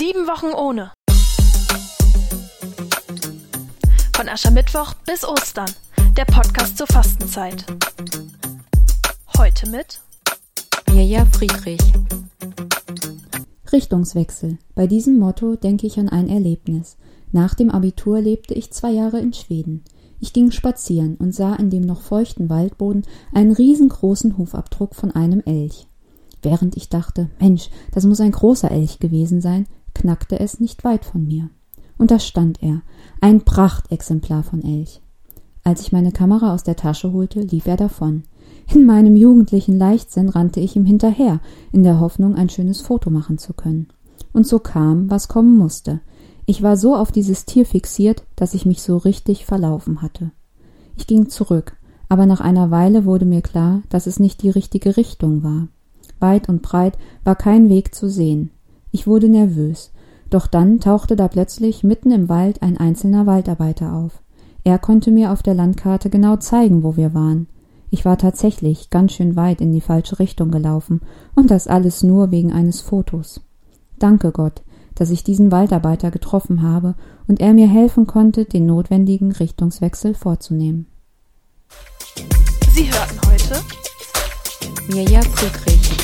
Sieben Wochen ohne. Von Aschermittwoch bis Ostern. Der Podcast zur Fastenzeit. Heute mit Mirja Friedrich. Richtungswechsel. Bei diesem Motto denke ich an ein Erlebnis. Nach dem Abitur lebte ich zwei Jahre in Schweden. Ich ging spazieren und sah in dem noch feuchten Waldboden einen riesengroßen Hufabdruck von einem Elch. Während ich dachte, Mensch, das muss ein großer Elch gewesen sein, knackte es nicht weit von mir. Und da stand er, ein Prachtexemplar von Elch. Als ich meine Kamera aus der Tasche holte, lief er davon. In meinem jugendlichen Leichtsinn rannte ich ihm hinterher, in der Hoffnung, ein schönes Foto machen zu können. Und so kam, was kommen musste. Ich war so auf dieses Tier fixiert, dass ich mich so richtig verlaufen hatte. Ich ging zurück, aber nach einer Weile wurde mir klar, dass es nicht die richtige Richtung war. Weit und breit war kein Weg zu sehen. Ich wurde nervös, doch dann tauchte da plötzlich mitten im Wald ein einzelner Waldarbeiter auf. Er konnte mir auf der Landkarte genau zeigen, wo wir waren. Ich war tatsächlich ganz schön weit in die falsche Richtung gelaufen, und das alles nur wegen eines Fotos. Danke Gott, dass ich diesen Waldarbeiter getroffen habe und er mir helfen konnte, den notwendigen Richtungswechsel vorzunehmen. Sie hörten heute Mirja Friedrich.